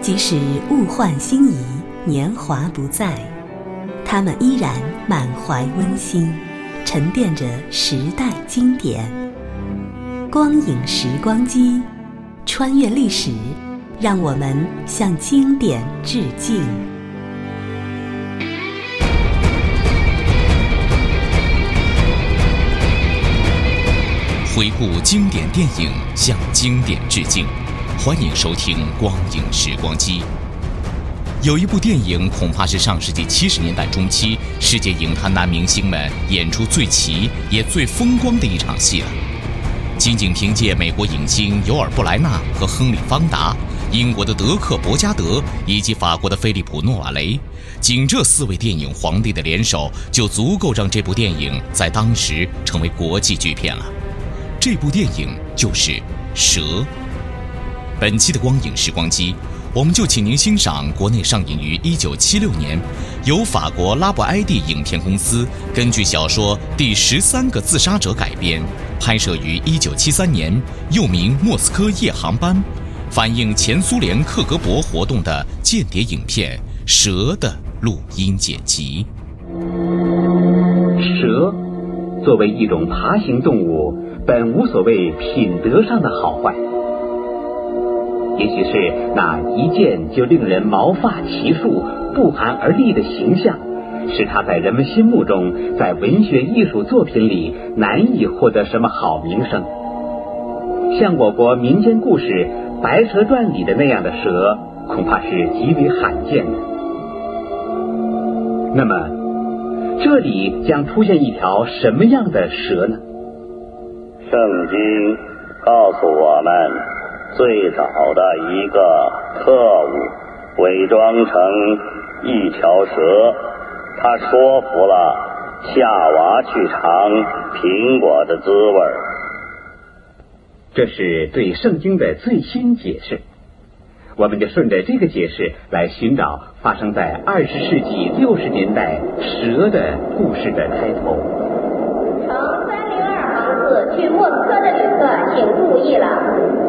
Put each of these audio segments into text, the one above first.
即使物换星移，年华不再，他们依然满怀温馨，沉淀着时代经典。光影时光机，穿越历史，让我们向经典致敬。回顾经典电影，向经典致敬。欢迎收听《光影时光机》。有一部电影，恐怕是上世纪七十年代中期世界影坛男明星们演出最齐也最风光的一场戏了。仅仅凭借美国影星尤尔·布莱纳和亨利·方达、英国的德克·伯加德以及法国的菲利普·诺瓦雷，仅这四位电影皇帝的联手，就足够让这部电影在当时成为国际巨片了。这部电影就是《蛇》。本期的光影时光机，我们就请您欣赏国内上映于1976年，由法国拉布埃蒂影片公司根据小说《第十三个自杀者》改编，拍摄于1973年，又名《莫斯科夜航班》，反映前苏联克格勃活动的间谍影片《蛇》的录音剪辑。蛇作为一种爬行动物，本无所谓品德上的好坏。也许是那一见就令人毛发齐竖、不寒而栗的形象，使他在人们心目中，在文学艺术作品里难以获得什么好名声。像我国民间故事《白蛇传》里的那样的蛇，恐怕是极为罕见的。那么，这里将出现一条什么样的蛇呢？圣经告诉我们，最早的一个特务伪装成一条蛇，他说服了夏娃去尝苹果的滋味。这是对圣经的最新解释。我们就顺着这个解释来寻找发生在二十世纪六十年代蛇的故事的开头。去莫斯科的旅客请注意了，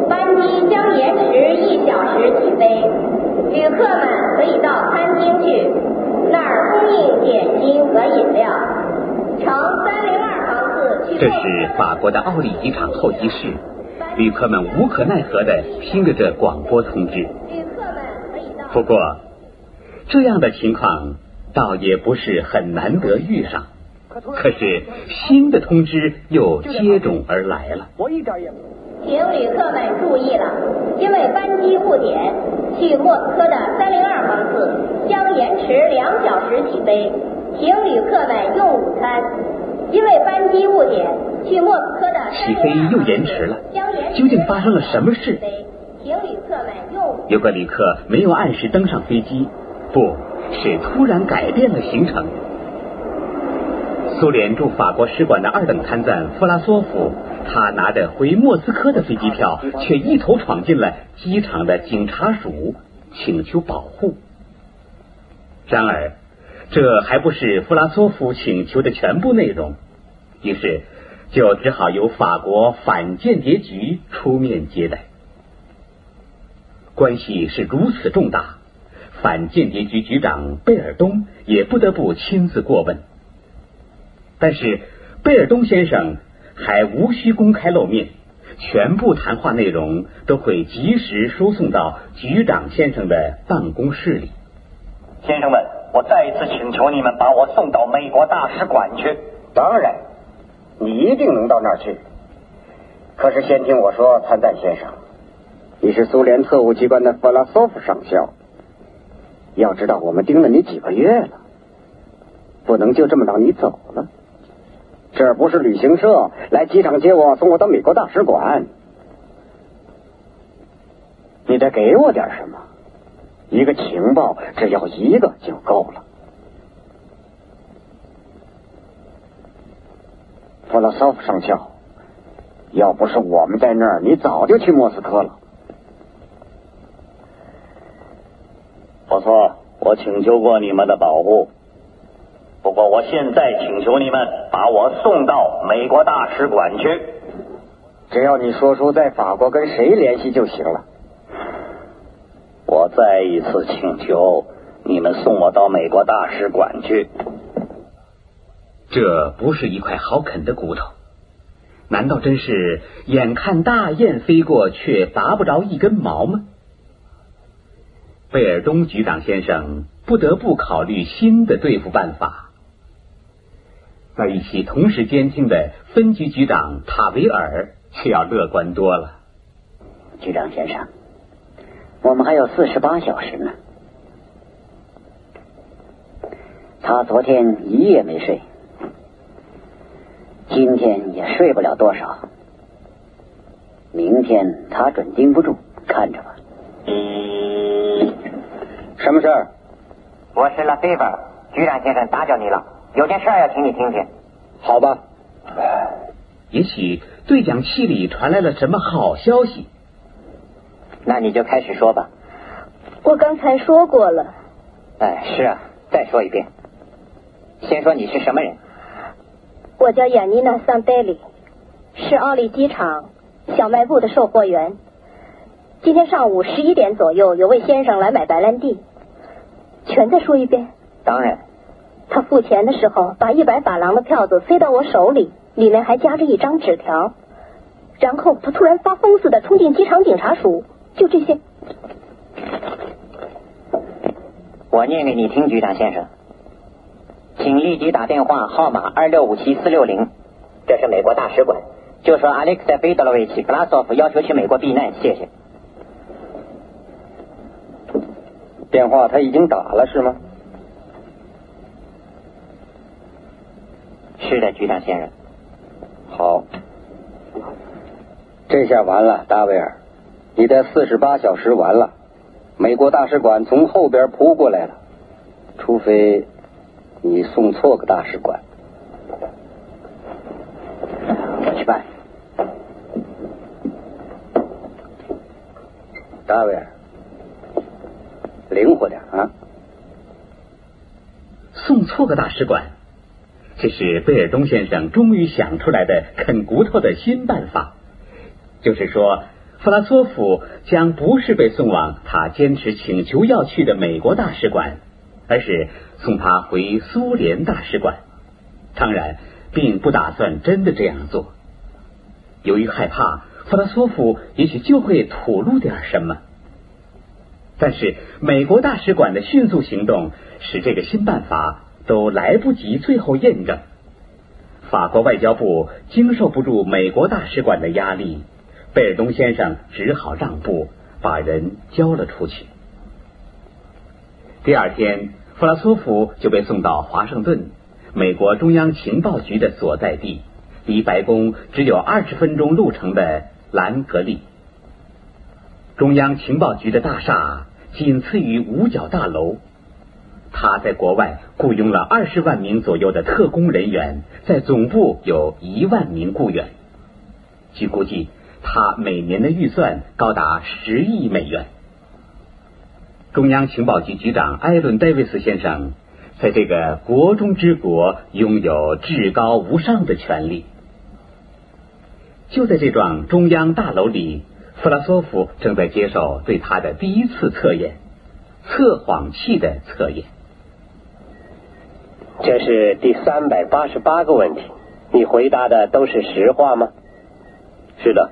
班机将延迟一小时起飞，旅客们可以到餐厅去，那儿供应点心和饮料。乘三零二航次去。这是法国的奥利机场候机室，旅客们无可奈何的听着这广播通知。旅客们可以到。不过，这样的情况倒也不是很难得遇上。可是新的通知又接踵而来了。我一点也请旅客们注意了，因为班机误点，去莫斯科的三零二航次将延迟两小时起飞，请旅客们用午餐。因为班机误点，去莫斯科的起飞又延迟了，究竟发生了什么事？请旅客们用午有个旅客没有按时登上飞机，不是突然改变了行程。苏联驻法国使馆的二等参赞弗拉索夫，他拿着回莫斯科的飞机票，却一头闯进了机场的警察署，请求保护。然而，这还不是弗拉索夫请求的全部内容，于是就只好由法国反间谍局出面接待。关系是如此重大，反间谍局局长贝尔东也不得不亲自过问。但是贝尔东先生还无需公开露面，全部谈话内容都会及时输送到局长先生的办公室里。先生们，我再一次请求你们把我送到美国大使馆去。当然，你一定能到那儿去。可是先听我说，参赞先生，你是苏联特务机关的弗拉索夫上校。要知道，我们盯了你几个月了，不能就这么让你走了。这不是旅行社，来机场接我，送我到美国大使馆。你得给我点什么。一个情报只要一个就够了。弗拉索夫上校，要不是我们在那儿，你早就去莫斯科了。不错，我请求过你们的保护。不过我现在请求你们把我送到美国大使馆去。只要你说出在法国跟谁联系就行了。我再一次请求你们送我到美国大使馆去。这不是一块好啃的骨头，难道真是眼看大雁飞过，却拔不着一根毛吗？贝尔东局长先生不得不考虑新的对付办法。在一起同时监听的分局局长塔维尔却要乐观多了。局长先生，我们还有四十八小时呢。他昨天一夜没睡，今天也睡不了多少。明天他准盯不住，看着吧。什么事儿？我是拉菲尔，局长先生打搅你了，有件事要请你听听。好吧。也许对讲器里传来了什么好消息。那你就开始说吧。我刚才说过了。哎，是啊，再说一遍。先说你是什么人？我叫雅妮娜·桑德里，是奥利机场小卖部的售货员。今天上午十一点左右，有位先生来买白兰地。全再说一遍。当然。他付钱的时候，把一百法郎的票子塞到我手里，里面还夹着一张纸条。然后他突然发疯似的冲进机场警察署。就这些。我念给你听，局长先生，请立即打电话号码二六五七四六零，这是美国大使馆，就说阿列克塞·费德罗维奇·布拉索夫要求去美国避难，谢谢。电话他已经打了是吗？是的，局长先生。好，这下完了，大威尔，你的四十八小时完了。美国大使馆从后边扑过来了，除非你送错个大使馆。我去办。大威尔，灵活点啊！送错个大使馆。这是贝尔东先生终于想出来的啃骨头的新办法，就是说，弗拉索夫将不是被送往他坚持请求要去的美国大使馆，而是送他回苏联大使馆。当然，并不打算真的这样做。由于害怕弗拉索夫也许就会吐露点什么，但是美国大使馆的迅速行动使这个新办法。都来不及最后验证，法国外交部经受不住美国大使馆的压力，贝尔东先生只好让步，把人交了出去。第二天，弗拉索夫就被送到华盛顿，美国中央情报局的所在地，离白宫只有二十分钟路程的兰格利。中央情报局的大厦仅次于五角大楼。他在国外雇佣了二十万名左右的特工人员，在总部有一万名雇员。据估计，他每年的预算高达十亿美元。中央情报局局长艾伦·戴维斯先生在这个国中之国拥有至高无上的权力。就在这幢中央大楼里，弗拉索夫正在接受对他的第一次测验——测谎器的测验。这是第三百八十八个问题，你回答的都是实话吗？是的，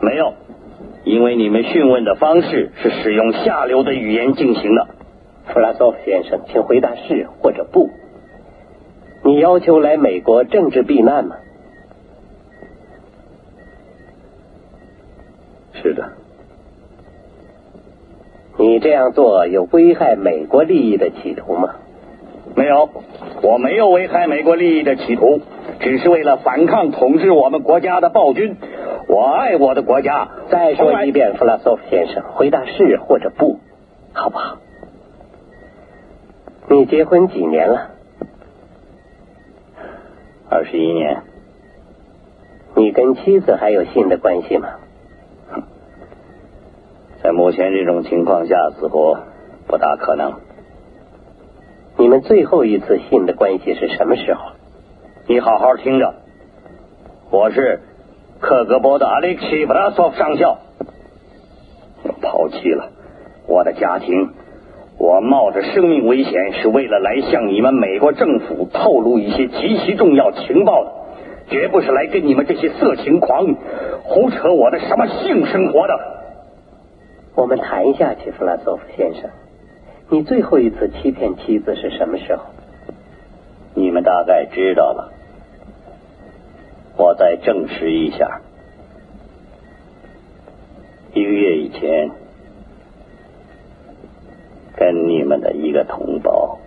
没有，因为你们讯问的方式是使用下流的语言进行的。弗拉索夫先生，请回答是或者不。你要求来美国政治避难吗？是的。你这样做有危害美国利益的企图吗？没有，我没有危害美国利益的企图，只是为了反抗统治我们国家的暴君。我爱我的国家。再说一遍，弗拉索夫先生，回答是或者不，好不好？你结婚几年了？二十一年。你跟妻子还有性的关系吗？在目前这种情况下，似乎不大可能。你们最后一次信的关系是什么时候？你好好听着，我是克格勃的阿列克谢·布拉索夫上校。我抛弃了我的家庭，我冒着生命危险是为了来向你们美国政府透露一些极其重要情报的，绝不是来跟你们这些色情狂胡扯我的什么性生活的。我们谈一下齐，弗拉索夫先生，你最后一次欺骗妻子是什么时候？你们大概知道了，我再证实一下。一个月以前，跟你们的一个同胞。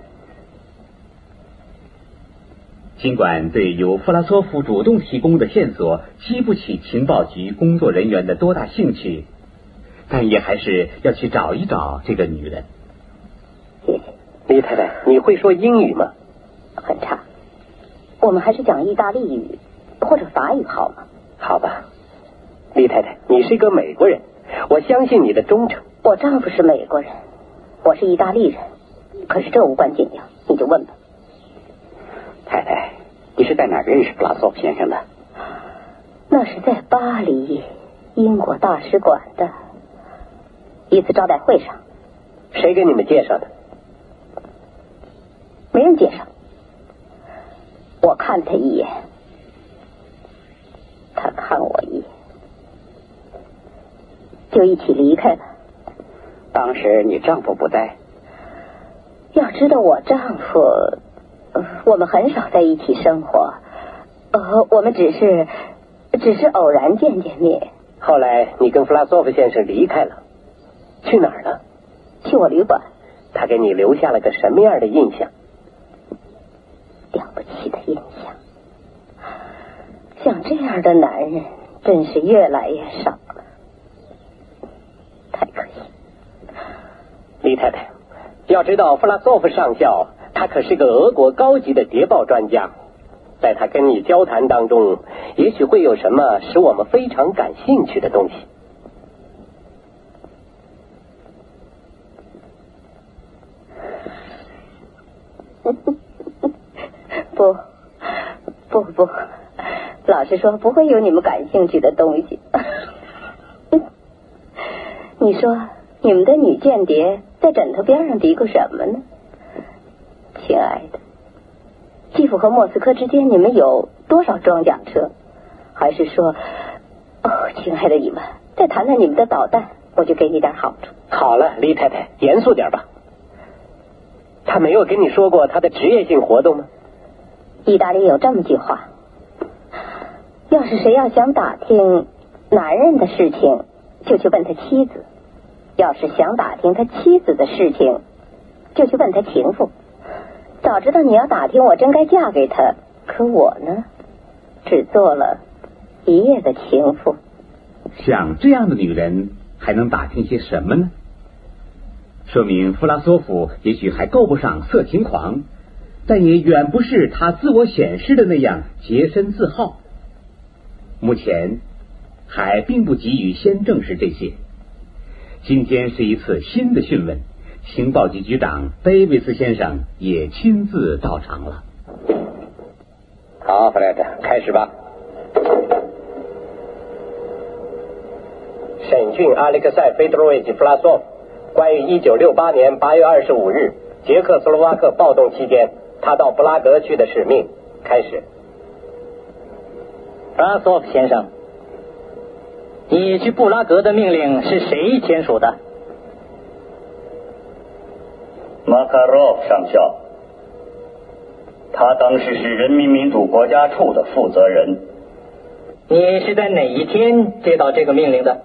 尽管对由弗拉索夫主动提供的线索激不起情报局工作人员的多大兴趣。但也还是要去找一找这个女人。李太太，你会说英语吗？很差。我们还是讲意大利语或者法语好吗？好吧。李太太，你是一个美国人，我相信你的忠诚。我丈夫是美国人，我是意大利人，可是这无关紧要，你就问吧。太太，你是在哪认识布拉索夫先生的？那是在巴黎英国大使馆的。一次招待会上，谁给你们介绍的？没人介绍。我看他一眼，他看我一眼，就一起离开了。当时你丈夫不在。要知道，我丈夫，我们很少在一起生活，呃，我们只是，只是偶然见见面。后来，你跟弗拉索夫先生离开了。去哪儿了？去我旅馆。他给你留下了个什么样的印象？了不起的印象。像这样的男人，真是越来越少了，太可惜。李太太，要知道弗拉索夫上校，他可是个俄国高级的谍报专家，在他跟你交谈当中，也许会有什么使我们非常感兴趣的东西。不，不不，老实说，不会有你们感兴趣的东西。你说，你们的女间谍在枕头边上嘀咕什么呢？亲爱的，基辅和莫斯科之间，你们有多少装甲车？还是说，哦，亲爱的你们，再谈谈你们的导弹，我就给你点好处。好了，李太太，严肃点吧。他没有跟你说过他的职业性活动吗？意大利有这么句话：要是谁要想打听男人的事情，就去问他妻子；要是想打听他妻子的事情，就去问他情妇。早知道你要打听我，真该嫁给他。可我呢，只做了一夜的情妇。像这样的女人，还能打听些什么呢？说明弗拉索夫也许还够不上色情狂，但也远不是他自我显示的那样洁身自好。目前还并不急于先证实这些。今天是一次新的讯问，情报局局长戴维斯先生也亲自到场了。好，弗莱德，开始吧。审讯阿列克塞·费德罗维奇·弗拉索夫。关于一九六八年八月二十五日捷克斯洛伐克暴动期间，他到布拉格去的使命开始。弗拉索夫先生，你去布拉格的命令是谁签署的？马卡洛夫上校，他当时是人民民主国家处的负责人。你是在哪一天接到这个命令的？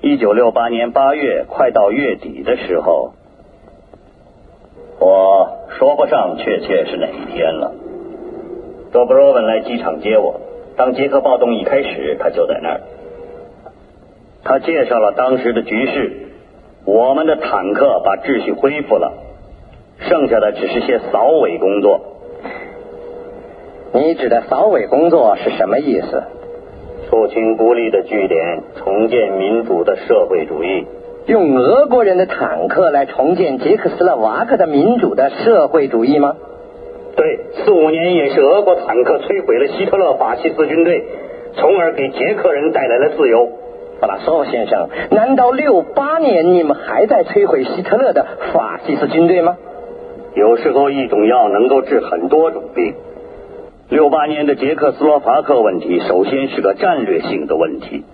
一九六八年八月，快到月底的时候，我说不上确切是哪一天了。多布罗文来机场接我，当捷克暴动一开始，他就在那儿。他介绍了当时的局势，我们的坦克把秩序恢复了，剩下的只是些扫尾工作。你指的扫尾工作是什么意思？肃清孤立的据点，重建民主的社会主义。用俄国人的坦克来重建捷克斯洛伐克的民主的社会主义吗？对，四五年也是俄国坦克摧毁了希特勒法西斯军队，从而给捷克人带来了自由。布拉索夫先生，难道六八年你们还在摧毁希特勒的法西斯军队吗？有时候一种药能够治很多种病。六八年的捷克斯洛伐克问题，首先是个战略性的问题。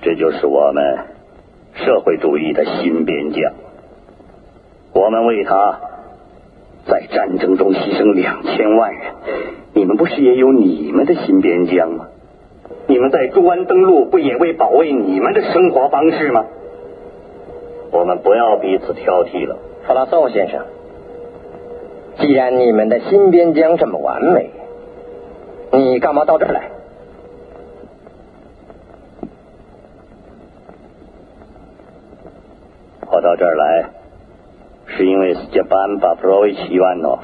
这就是我们社会主义的新边疆。我们为他在战争中牺牲两千万人，你们不是也有你们的新边疆吗？你们在朱安登陆，不也为保卫你们的生活方式吗？我们不要彼此挑剔了，弗拉索先生。既然你们的新边疆这么完美，你干嘛到这儿来？我到这儿来，是因为斯捷班·巴夫罗维奇·伊万诺夫。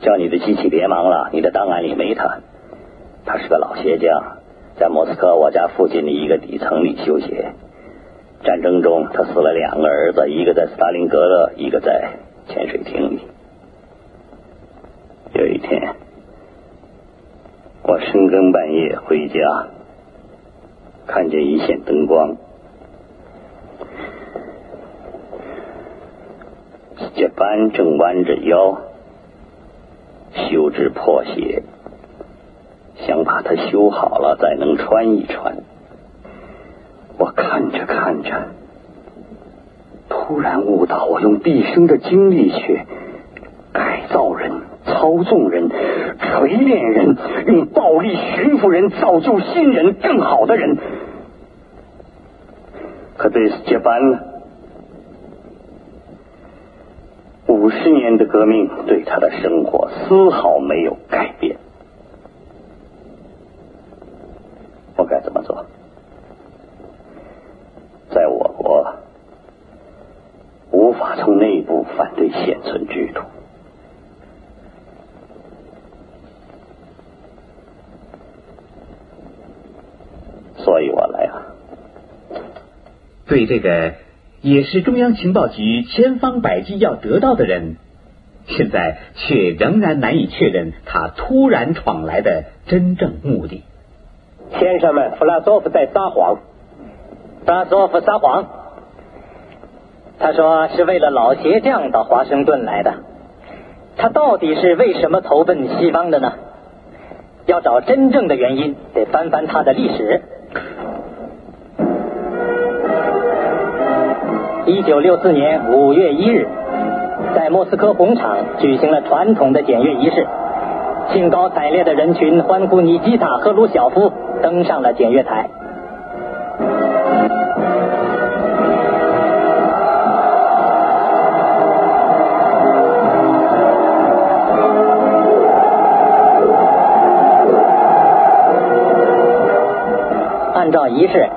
叫你的机器别忙了，你的档案里没他。他是个老鞋匠，在莫斯科我家附近的一个底层里修鞋。战争中，他死了两个儿子，一个在斯大林格勒，一个在潜水艇里。有一天。我深更半夜回家，看见一线灯光，这班正弯着腰修制破鞋，想把它修好了再能穿一穿。我看着看着，突然悟到，我用毕生的精力去改造人。操纵人、锤炼人，用暴力驯服人，造就新人、更好的人。可对斯杰班呢？五十年的革命对他的生活丝毫没有改变。我该怎么做？在我国，无法从内部反对现存制度。所以我来啊！对这个也是中央情报局千方百计要得到的人，现在却仍然难以确认他突然闯来的真正目的。先生们，弗拉索夫在撒谎。弗拉索夫撒谎。他说是为了老鞋匠到华盛顿来的。他到底是为什么投奔西方的呢？要找真正的原因，得翻翻他的历史。一九六四年五月一日，在莫斯科红场举行了传统的检阅仪式，兴高采烈的人群欢呼尼基塔·赫鲁晓夫登上了检阅台。按照仪式，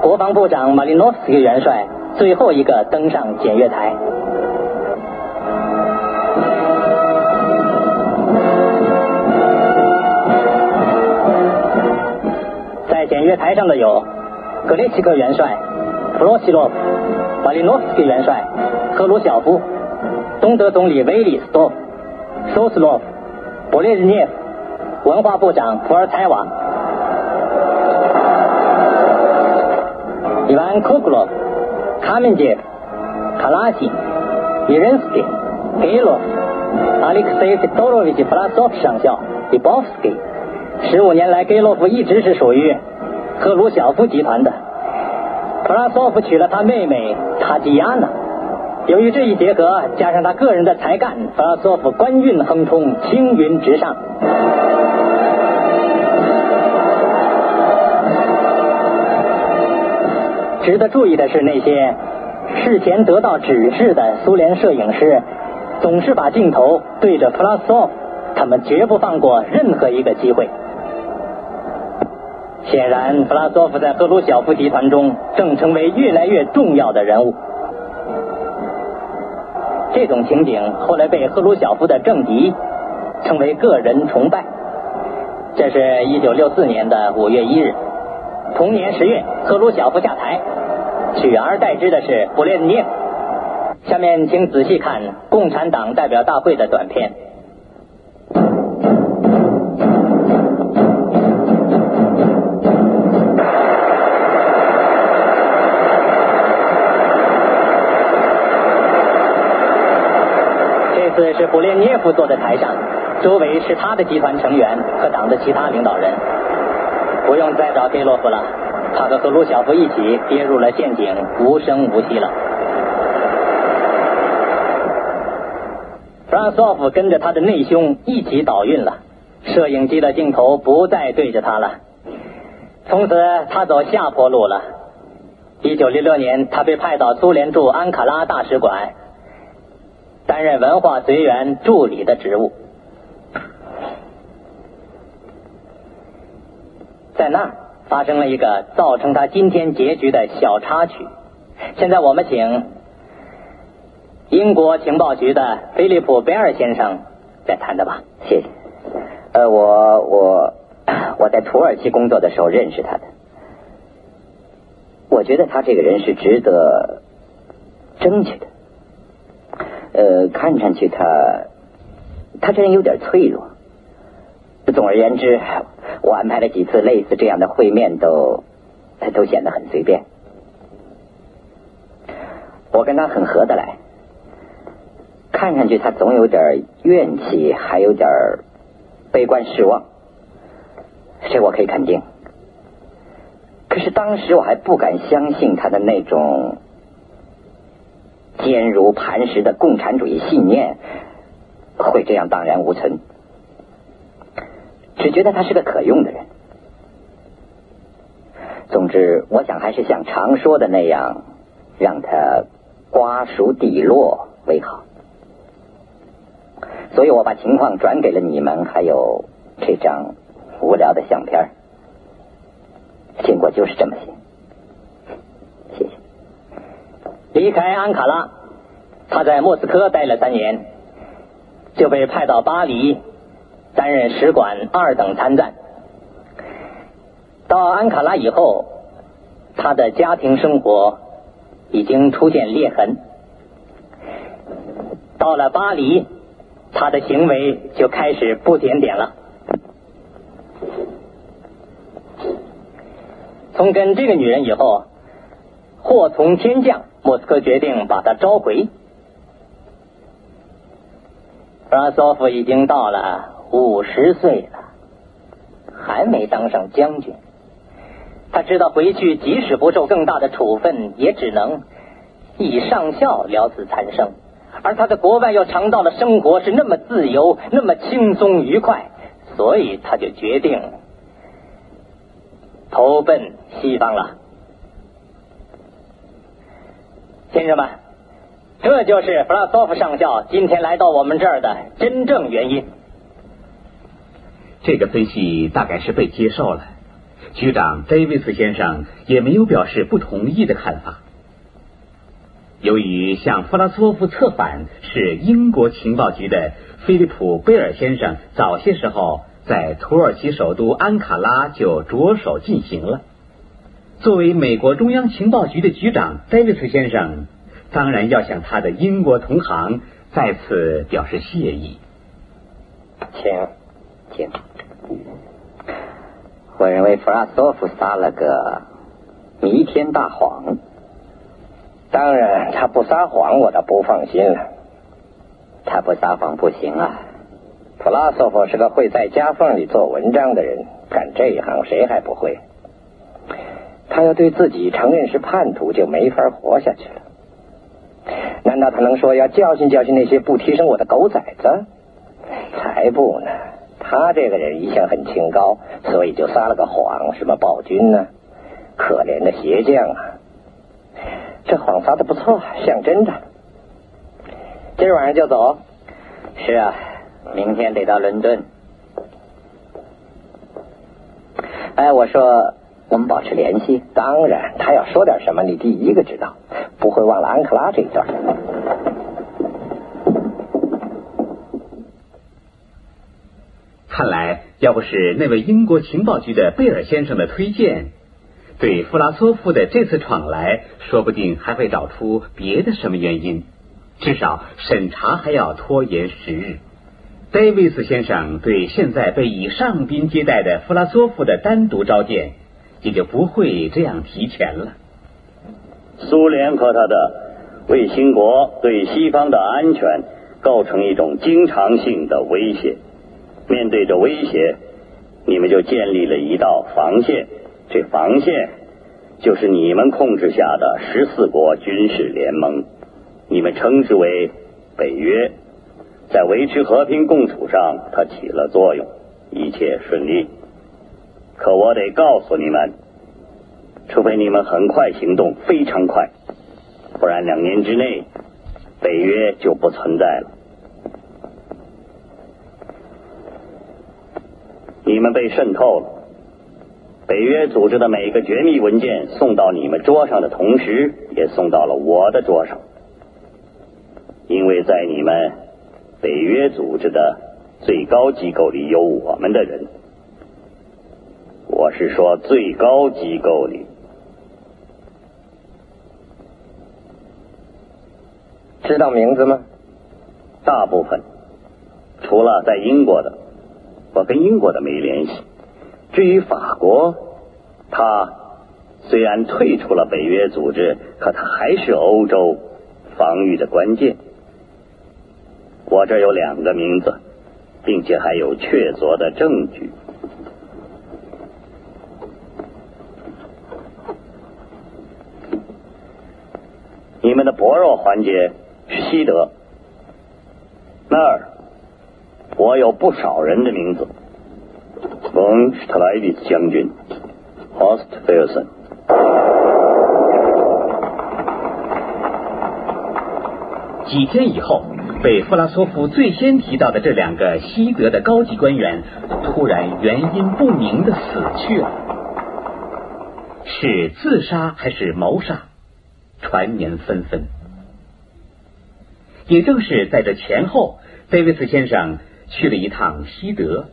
国防部长马林诺斯基元帅最后一个登上检阅台。在检阅台上的有格列奇克元帅、弗洛西洛夫、马林诺斯基元帅、赫鲁晓夫、东德总理维里斯多夫、苏斯洛夫、勃列日涅夫、文化部长普尔采瓦。伊万库克洛夫、卡门杰夫、卡拉辛、伊仁斯基、盖洛夫、阿列克塞费多罗维奇·弗拉索夫上校、伊波夫斯基。十五年来，盖洛夫一直是属于赫鲁晓夫集团的。普拉索夫娶了他妹妹塔吉亚娜。由于这一结合，加上他个人的才干，普拉索夫官运亨通，青云直上。值得注意的是，那些事前得到指示的苏联摄影师，总是把镜头对着弗拉索夫，他们绝不放过任何一个机会。显然，弗拉索夫在赫鲁晓夫集团中正成为越来越重要的人物。这种情景后来被赫鲁晓夫的政敌称为“个人崇拜”。这是一九六四年的五月一日，同年十月，赫鲁晓夫下台，取而代之的是布列涅夫。下面请仔细看共产党代表大会的短片。这次是布列涅夫坐在台上，周围是他的集团成员和党的其他领导人。不用再找盖洛夫了，他和赫鲁晓夫一起跌入了陷阱，无声无息了。弗拉索夫跟着他的内兄一起倒运了，摄影机的镜头不再对着他了。从此，他走下坡路了。一九六六年，他被派到苏联驻安卡拉大使馆。担任文化随员助理的职务，在那儿发生了一个造成他今天结局的小插曲。现在我们请英国情报局的菲利普·贝尔先生再谈谈吧。谢谢。呃，我我我在土耳其工作的时候认识他的，我觉得他这个人是值得争取的。呃，看上去他，他这人有点脆弱。总而言之，我安排了几次类似这样的会面，都都显得很随便。我跟他很合得来，看上去他总有点怨气，还有点悲观失望，这我可以肯定。可是当时我还不敢相信他的那种。坚如磐石的共产主义信念会这样荡然无存，只觉得他是个可用的人。总之，我想还是像常说的那样，让他瓜熟蒂落为好。所以我把情况转给了你们，还有这张无聊的相片。经过就是这么些。离开安卡拉，他在莫斯科待了三年，就被派到巴黎担任使馆二等参赞。到安卡拉以后，他的家庭生活已经出现裂痕。到了巴黎，他的行为就开始不检点了。从跟这个女人以后，祸从天降。莫斯科决定把他召回。弗拉索夫已经到了五十岁了，还没当上将军。他知道回去即使不受更大的处分，也只能以上校了此残生。而他在国外又尝到了生活是那么自由、那么轻松愉快，所以他就决定投奔西方了。先生们，这就是弗拉索夫上校今天来到我们这儿的真正原因。这个分析大概是被接受了。局长戴维斯先生也没有表示不同意的看法。由于向弗拉索夫策反是英国情报局的菲利普·贝尔先生早些时候在土耳其首都安卡拉就着手进行了。作为美国中央情报局的局长，戴维斯先生当然要向他的英国同行再次表示谢意。请，请。我认为弗拉索夫撒了个弥天大谎。当然，他不撒谎，我倒不放心了。他不撒谎不行啊。弗拉索夫是个会在夹缝里做文章的人，干这一行谁还不会？他要对自己承认是叛徒，就没法活下去了。难道他能说要教训教训那些不提升我的狗崽子？才不呢！他这个人一向很清高，所以就撒了个谎，什么暴君呢？可怜的鞋匠啊！这谎撒的不错，像真的。今儿晚上就走？是啊，明天得到伦敦。哎，我说，我们保持联系。当然，他要说点什么，你第一个知道，不会忘了安克拉这一段。看来，要不是那位英国情报局的贝尔先生的推荐，对弗拉索夫的这次闯来，说不定还会找出别的什么原因。至少审查还要拖延十日。戴维斯先生对现在被以上宾接待的弗拉索夫的单独召见，也就不会这样提前了。苏联和他的卫星国对西方的安全构成一种经常性的威胁。面对着威胁，你们就建立了一道防线。这防线就是你们控制下的十四国军事联盟，你们称之为北约。在维持和平共处上，它起了作用，一切顺利。可我得告诉你们，除非你们很快行动，非常快，不然两年之内，北约就不存在了。你们被渗透了。北约组织的每个绝密文件送到你们桌上的同时，也送到了我的桌上，因为在你们北约组织的最高机构里有我们的人。我是说最高机构里，知道名字吗？大部分，除了在英国的。我跟英国的没联系。至于法国，他虽然退出了北约组织，可他还是欧洲防御的关键。我这有两个名字，并且还有确凿的证据。你们的薄弱环节是西德那儿。我有不少人的名字，冯施特莱利斯将军，Hostfelsen 几天以后，被弗拉索夫最先提到的这两个西德的高级官员，突然原因不明的死去了，是自杀还是谋杀？传言纷纷。也正是在这前后，戴维斯先生。去了一趟西德，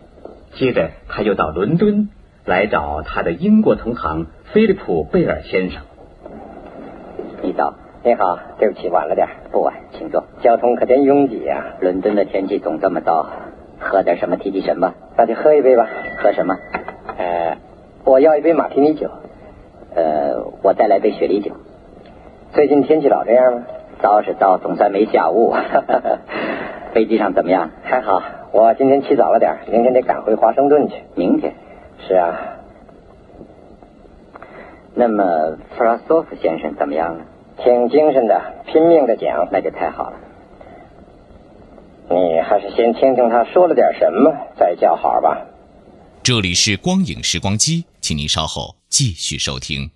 接着他又到伦敦来找他的英国同行菲利普贝尔先生。你早，你好，对不起，晚了点。不晚，请坐。交通可真拥挤呀！伦敦的天气总这么糟，喝点什么提提神吧。那就喝一杯吧。喝什么？呃，我要一杯马提尼酒。呃，我再来杯雪梨酒。最近天气老这样吗？糟是糟，总算没下雾。飞机上怎么样？还好。我今天起早了点，明天得赶回华盛顿去。明天？是啊。那么弗拉索夫先生怎么样了？挺精神的，拼命的讲，那就太好了。你还是先听听他说了点什么，再叫好吧。这里是光影时光机，请您稍后继续收听。